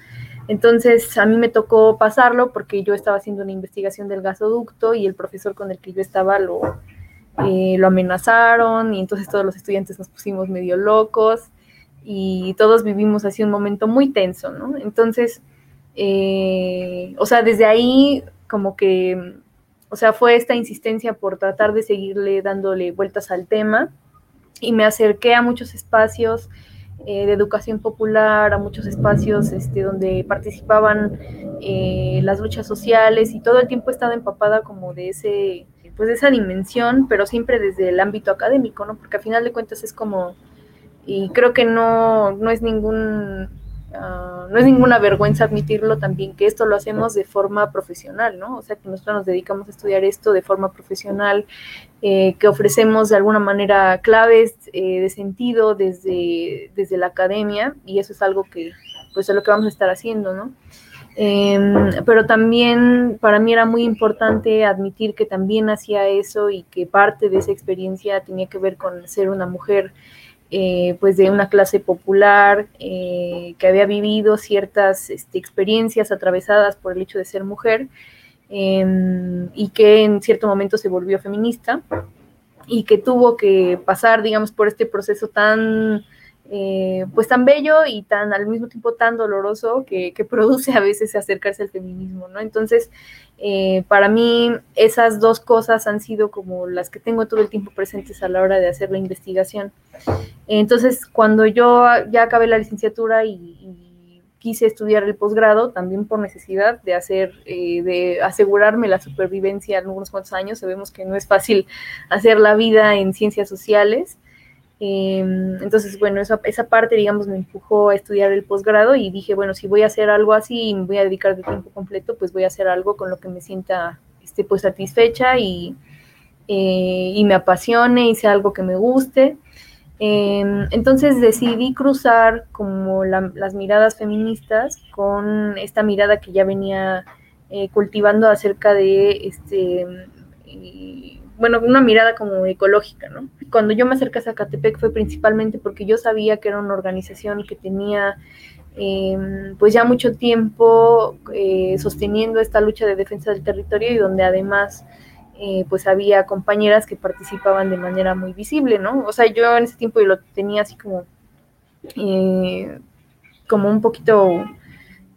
Entonces a mí me tocó pasarlo porque yo estaba haciendo una investigación del gasoducto y el profesor con el que yo estaba lo, eh, lo amenazaron y entonces todos los estudiantes nos pusimos medio locos y todos vivimos así un momento muy tenso, ¿no? Entonces, eh, o sea, desde ahí como que o sea, fue esta insistencia por tratar de seguirle dándole vueltas al tema y me acerqué a muchos espacios eh, de educación popular, a muchos espacios este, donde participaban eh, las luchas sociales y todo el tiempo he estado empapada como de ese pues de esa dimensión, pero siempre desde el ámbito académico, ¿no? Porque al final de cuentas es como, y creo que no, no es ningún Ah, no es ninguna vergüenza admitirlo también que esto lo hacemos de forma profesional, ¿no? O sea, que nosotros nos dedicamos a estudiar esto de forma profesional, eh, que ofrecemos de alguna manera claves eh, de sentido desde, desde la academia y eso es algo que pues es lo que vamos a estar haciendo, ¿no? Em, pero también para mí era muy importante admitir que también hacía eso y que parte de esa experiencia tenía que ver con ser una mujer eh, pues de una clase popular eh, que había vivido ciertas este, experiencias atravesadas por el hecho de ser mujer em, y que en cierto momento se volvió feminista y que tuvo que pasar, digamos, por este proceso tan, eh, pues tan bello y tan al mismo tiempo tan doloroso que, produce a veces acercarse al feminismo, ¿no? Entonces, eh, para mí esas dos cosas han sido como las que tengo todo el tiempo presentes a la hora de hacer la investigación. Entonces, cuando yo ya acabé la licenciatura y, quise estudiar el posgrado, también por necesidad de hacer, eh, de asegurarme la supervivencia en unos cuantos años, sabemos que no es fácil hacer la vida en ciencias sociales. Em, entonces, bueno, esa, parte, digamos, me empujó a estudiar el posgrado y dije, bueno, si voy a hacer algo así y me voy a dedicar de tiempo completo, pues voy a hacer algo con lo que me sienta este, pues satisfecha y, eh, y me apasione y sea algo que me guste. Em, entonces decidí cruzar como las miradas feministas con esta mirada que ya venía eh, cultivando acerca de este bueno, una mirada como ecológica, ¿no? Cuando yo me acerqué a Zacatepec fue principalmente porque yo sabía que era una organización que tenía em, pues ya mucho tiempo eh, sosteniendo esta lucha de defensa del territorio y donde además eh, pues había compañeras que participaban de manera muy visible, ¿no? O sea, yo en ese tiempo lo tenía así como, eh, como un poquito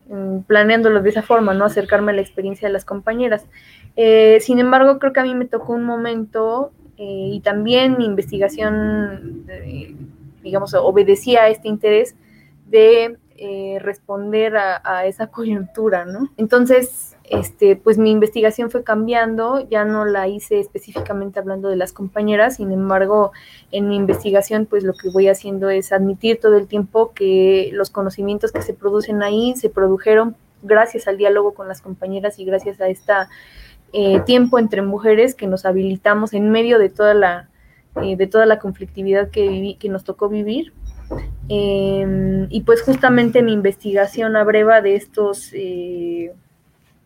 mm, planeándolo de esa forma, ¿no? Acercarme a la experiencia de las compañeras. Eh, sin embargo, creo que a mí me tocó un momento eh, y también mi investigación, eh, digamos, obedecía a este interés de responder a, esa coyuntura, ¿no? Entonces, este, pues mi investigación fue cambiando, ya no la hice específicamente hablando de las compañeras, sin embargo, en mi investigación, pues lo que voy haciendo es admitir todo el tiempo que los conocimientos que se producen ahí se produjeron gracias al diálogo con las compañeras y gracias a esta eh, tiempo entre mujeres que nos habilitamos en medio de toda la, eh, de toda la conflictividad que, que nos tocó vivir. Em, y pues justamente mi investigación abreva de estos, eh,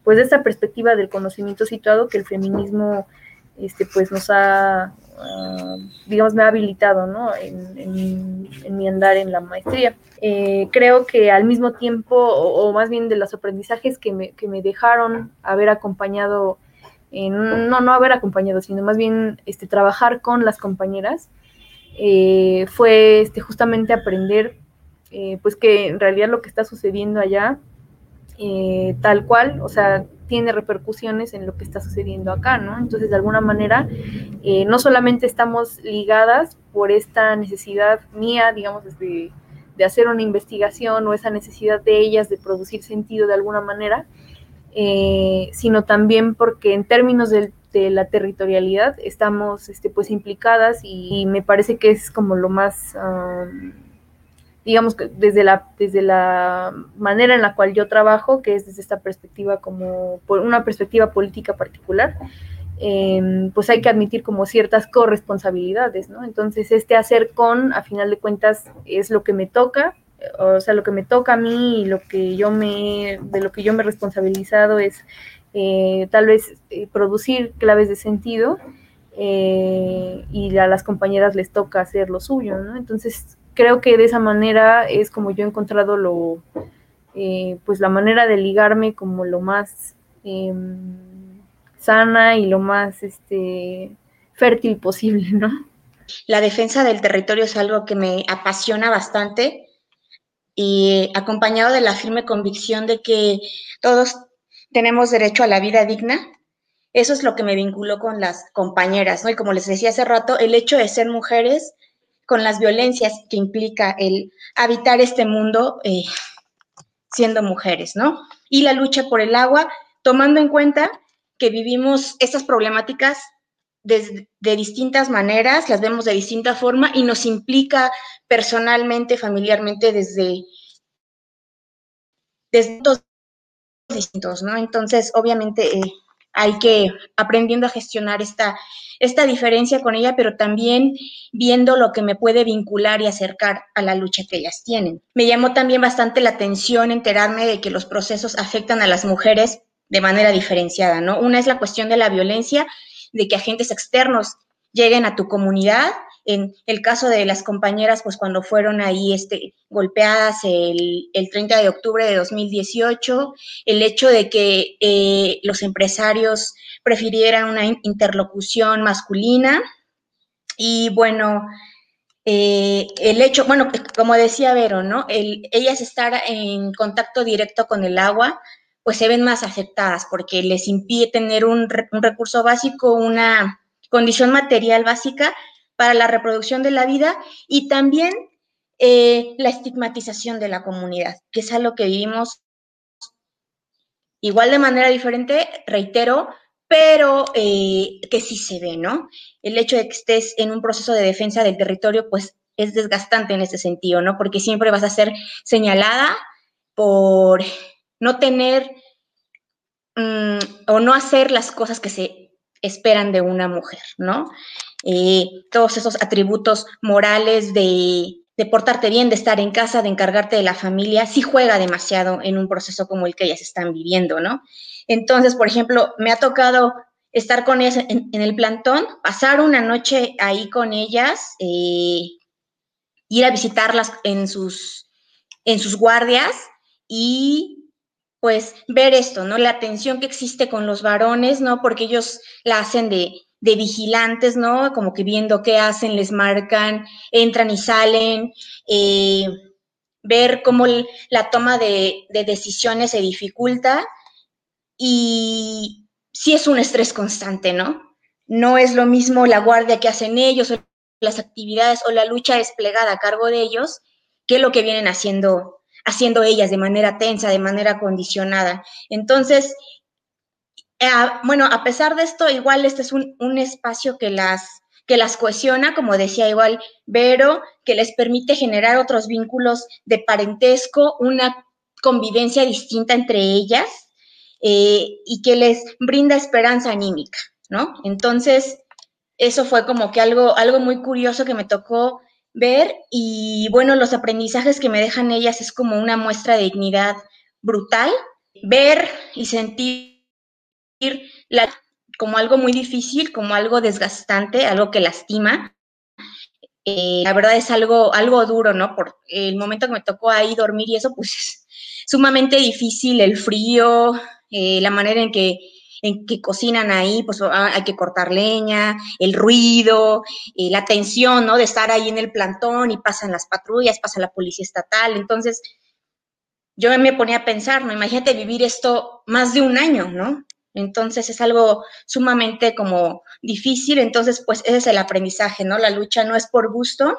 pues de esta perspectiva del conocimiento situado que el feminismo este, pues nos ha, ah, digamos, me ha habilitado ¿no? en, mi andar en la maestría. creo que al mismo tiempo, o, o, más bien de los aprendizajes que me, que me dejaron haber acompañado no, no haber acompañado, sino más bien este, trabajar con las compañeras, eh, fue este, justamente aprender eh, pues que en realidad lo que está sucediendo allá, eh, tal cual, o sea, tiene repercusiones en lo que está sucediendo acá, ¿no? Entonces, de alguna manera, no solamente estamos ligadas por esta necesidad mía, digamos, de, de hacer una investigación o esa necesidad de ellas de producir sentido de alguna manera, eh, sino también porque en términos de la territorialidad estamos este, pues implicadas y, me parece que es como lo más digamos que desde la, desde la manera en la cual yo trabajo, que es desde esta perspectiva como por una perspectiva política particular, em, pues hay que admitir como ciertas corresponsabilidades, ¿no? Entonces, este hacer con, a final de cuentas, es lo que me toca, o sea, lo que me toca a mí y lo que yo me, de lo que yo me he responsabilizado es eh, tal vez eh, producir claves de sentido eh, y a las compañeras les toca hacer lo suyo, ¿no? Entonces, creo que de esa manera es como yo he encontrado lo, pues la manera de ligarme como lo más em, sana y lo más este, fértil posible, ¿no? La defensa del territorio es algo que me apasiona bastante y acompañado de la firme convicción de que todos tenemos derecho a la vida digna. Eso es lo que me vinculó con las compañeras, ¿no? Y como les decía hace rato, el hecho de ser mujeres con las violencias que implica el habitar este mundo eh, siendo mujeres, ¿no? Y la lucha por el agua, tomando en cuenta que vivimos estas problemáticas de, distintas maneras, las vemos de distinta forma y nos implica personalmente, familiarmente, desde, desde distintos, ¿no? Entonces, obviamente, eh, hay que aprendiendo a gestionar esta, esta diferencia con ella, pero también viendo lo que me puede vincular y acercar a la lucha que ellas tienen. Me llamó también bastante la atención enterarme de que los procesos afectan a las mujeres de manera diferenciada, ¿no? Una es la cuestión de la violencia, de que agentes externos lleguen a tu comunidad en el caso de las compañeras, pues cuando fueron ahí este, golpeadas el, 30 de octubre de 2018, el hecho de que eh, los empresarios prefirieran una interlocución masculina y bueno, eh, el hecho, bueno, como decía Vero, ¿no? El, ellas estar en contacto directo con el agua, pues se ven más afectadas porque les impide tener un, un recurso básico, una condición material básica para la reproducción de la vida y también eh, la estigmatización de la comunidad, que es algo que vivimos igual de manera diferente, reitero, pero eh, que sí se ve, ¿no? El hecho de que estés en un proceso de defensa del territorio, pues es desgastante en ese sentido, ¿no? Porque siempre vas a ser señalada por no tener mm, o no hacer las cosas que se esperan de una mujer, ¿no? Todos esos atributos morales de, portarte bien, de estar en casa, de encargarte de la familia, sí juega demasiado en un proceso como el que ellas están viviendo, ¿no? Entonces, por ejemplo, me ha tocado estar con ellas en, el plantón, pasar una noche ahí con ellas, eh, ir a visitarlas en sus, en sus guardias y pues ver esto, ¿no? La tensión que existe con los varones, ¿no? Porque ellos la hacen de, de vigilantes, ¿no? Como que viendo qué hacen, les marcan, entran y salen, eh, ver cómo la toma de, decisiones se dificulta y sí es un estrés constante, ¿no? No es lo mismo la guardia que hacen ellos o las actividades o la lucha desplegada a cargo de ellos que lo que vienen haciendo haciendo ellas de manera tensa, de manera condicionada. Entonces, eh, bueno, a pesar de esto, igual este es un, espacio que las, que las cohesiona, como decía igual Vero, que les permite generar otros vínculos de parentesco, una convivencia distinta entre ellas eh, y que les brinda esperanza anímica, ¿no? Entonces, eso fue como que algo, algo muy curioso que me tocó ver y bueno, los aprendizajes que me dejan ellas es como una muestra de dignidad brutal, ver y sentir la, como algo muy difícil, como algo desgastante, algo que lastima. Eh, la verdad es algo, algo duro, ¿no? Por el momento que me tocó ahí dormir y eso, pues es sumamente difícil, el frío, eh, la manera en que, en que cocinan ahí, pues ah, hay que cortar leña, el ruido, eh, la tensión, ¿no? De estar ahí en el plantón y pasan las patrullas, pasa la policía estatal. Entonces, yo me ponía a pensar, ¿no? Imagínate vivir esto más de un año, ¿no? Entonces es algo sumamente como difícil, entonces pues ese es el aprendizaje, ¿no? La lucha no es por gusto,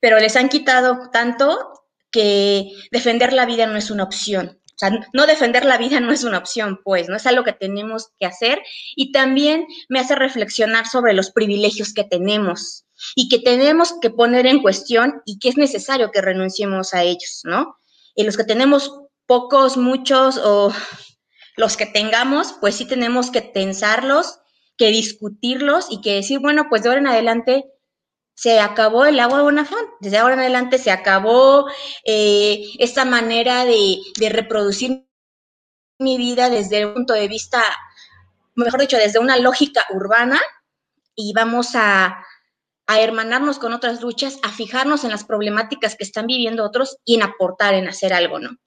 pero les han quitado tanto que defender la vida no es una opción. Sea, no defender la vida no es una opción, pues, no es algo que tenemos que hacer y también me hace reflexionar sobre los privilegios que tenemos y que tenemos que poner en cuestión y que es necesario que renunciemos a ellos, ¿no? Y los que tenemos pocos, muchos o los que tengamos, pues sí tenemos que pensarlos, que discutirlos y que decir, bueno, pues de ahora en adelante se acabó el agua de Bonafont, desde ahora en adelante se acabó eh, esta manera de, reproducir mi vida desde un punto de vista, mejor dicho, desde una lógica urbana y vamos a, hermanarnos con otras luchas, a fijarnos en las problemáticas que están viviendo otros y en aportar, en hacer algo, ¿no?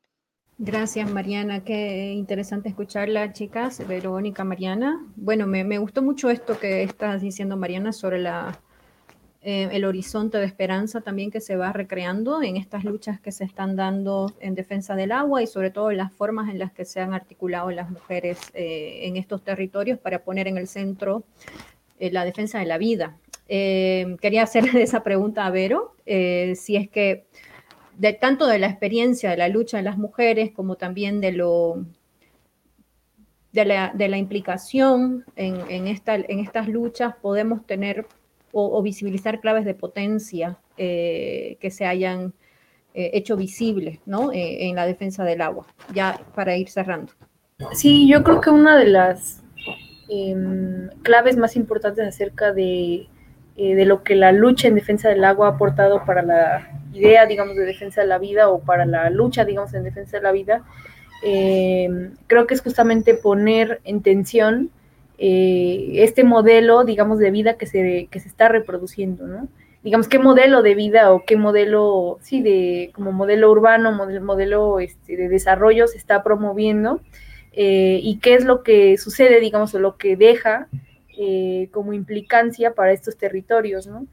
Gracias, Mariana. Qué interesante escucharla, chicas. Verónica, Mariana. Bueno, me, me gustó mucho esto que estás diciendo, Mariana, sobre la, eh, el horizonte de esperanza también que se va recreando en estas luchas que se están dando en defensa del agua y sobre todo las formas en las que se han articulado las mujeres eh, en estos territorios para poner en el centro eh, la defensa de la vida. quería hacerle esa pregunta a Vero, si es que tanto de la experiencia de la lucha de las mujeres como también de lo de la, implicación en estas luchas podemos tener o, visibilizar claves de potencia eh, que se hayan eh, hecho visibles ¿no? Eh, en la defensa del agua, ya para ir cerrando. Sí, yo creo que una de las em, claves más importantes acerca de, de lo que la lucha en defensa del agua ha aportado para la idea, digamos, de defensa de la vida o para la lucha, digamos, en defensa de la vida, eh, creo que es justamente poner en tensión eh, este modelo, digamos, de vida que se, que se está reproduciendo, ¿no? Digamos, qué modelo de vida o qué modelo, sí, de como modelo urbano, modelo, este, de desarrollo se está promoviendo eh, y qué es lo que sucede, digamos, o lo que deja como implicancia para estos territorios, ¿no?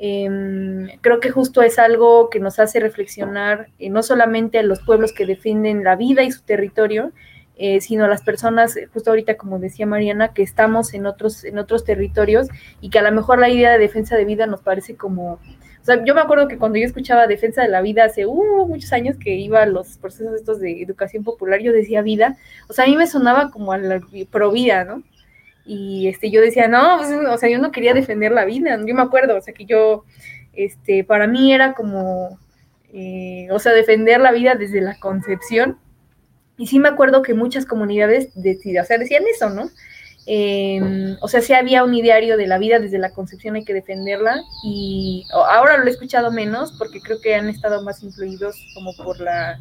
Em, creo que justo es algo que nos hace reflexionar eh, no solamente a los pueblos que defienden la vida y su territorio, eh, sino a las personas, eh, justo ahorita como decía Mariana, que estamos en otros, en otros territorios y que a lo mejor la idea de defensa de vida nos parece como... O sea, yo me acuerdo que cuando yo escuchaba defensa de la vida hace uh, muchos años que iba a los procesos estos de educación popular, yo decía vida, o sea, a mí me sonaba como a la pro vida, ¿no? y este, yo decía, no, pues, o sea, yo no quería defender la vida, yo me acuerdo, o sea, que yo, este, para mí era como, eh, o sea, defender la vida desde la concepción, y sí me acuerdo que muchas comunidades o sea, decían eso, ¿no? Em, o sea, sí había un ideario de la vida desde la concepción, hay que defenderla, y ahora lo he escuchado menos porque creo que han estado más influidos como por la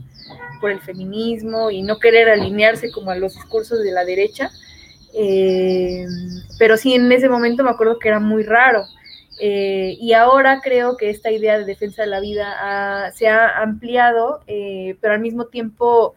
por el feminismo y no querer alinearse como a los discursos de la derecha, eh, pero sí, en ese momento me acuerdo que era muy raro. Eh, y ahora creo que esta idea de defensa de la vida se ha ampliado, eh, pero al mismo tiempo,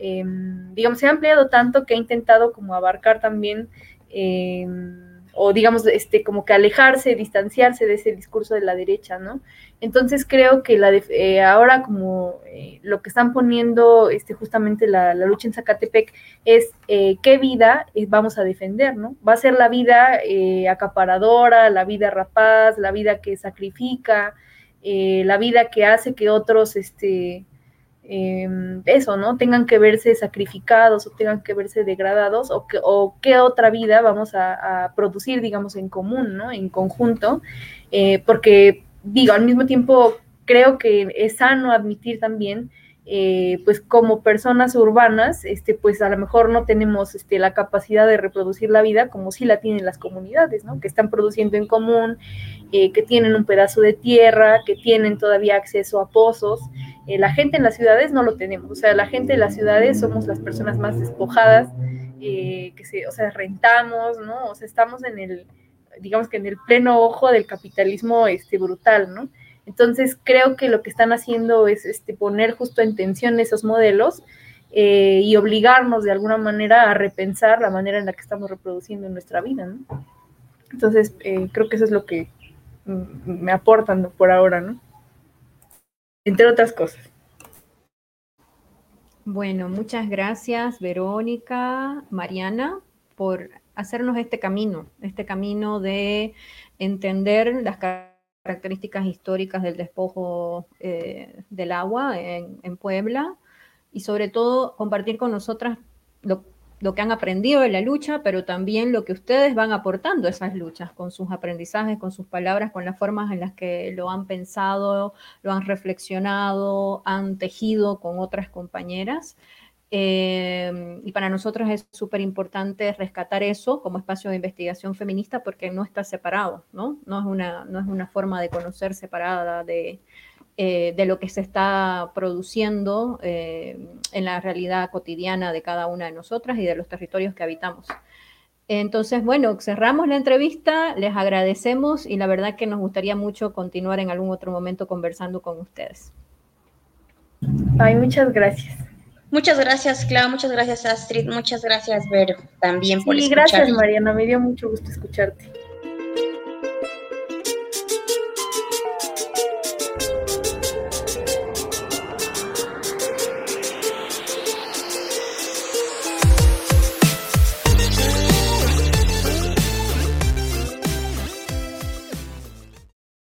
em, digamos, se ha ampliado tanto que ha intentado como abarcar también em, o digamos, este, como que alejarse, distanciarse de ese discurso de la derecha, ¿no? Entonces creo que la eh, ahora como eh, lo que están poniendo este, justamente la, lucha en Zacatepec es eh, qué vida vamos a defender, ¿no? Va a ser la vida acaparadora, la vida rapaz, la vida que sacrifica, la vida que hace que otros, este, Em, eso, ¿no? Tengan que verse sacrificados o tengan que verse degradados o, que, qué otra vida vamos a, producir, digamos, en común, ¿no? En conjunto, eh, porque digo, al mismo tiempo creo que es sano admitir también eh, pues como personas urbanas, este, pues a lo mejor no tenemos este, la capacidad de reproducir la vida como sí la tienen las comunidades, ¿no? Que están produciendo en común, eh, que tienen un pedazo de tierra, que tienen todavía acceso a pozos. Eh, la gente en las ciudades no lo tenemos, o sea, la gente en las ciudades somos las personas más despojadas, que se, o sea, rentamos, ¿no? O sea, estamos en el, digamos que en el pleno ojo del capitalismo este, brutal, ¿no? Entonces creo que lo que están haciendo es este, poner justo en tensión esos modelos eh, y obligarnos de alguna manera a repensar la manera en la que estamos reproduciendo nuestra vida. ¿no? Entonces eh, creo que eso es lo que me aportan por ahora, ¿no? Entre otras cosas. Bueno, muchas gracias Verónica, Mariana, por hacernos este camino, este camino de entender las características históricas del despojo eh, del agua en, Puebla, y sobre todo compartir con nosotras lo, lo que han aprendido de la lucha, pero también lo que ustedes van aportando a esas luchas, con sus aprendizajes, con sus palabras, con las formas en las que lo han pensado, lo han reflexionado, han tejido con otras compañeras. Eh, y para nosotros es súper importante rescatar eso como espacio de investigación feminista porque no está separado, ¿no? No es una, no es una forma de conocer separada de, eh, de lo que se está produciendo eh, en la realidad cotidiana de cada una de nosotras y de los territorios que habitamos. Entonces, bueno, cerramos la entrevista, les agradecemos y la verdad que nos gustaría mucho continuar en algún otro momento conversando con ustedes. Ay, muchas gracias. Muchas gracias, Clau, muchas gracias, Astrid, muchas gracias, Vero, también por sí, gracias, Mariana, me dio mucho gusto escucharte.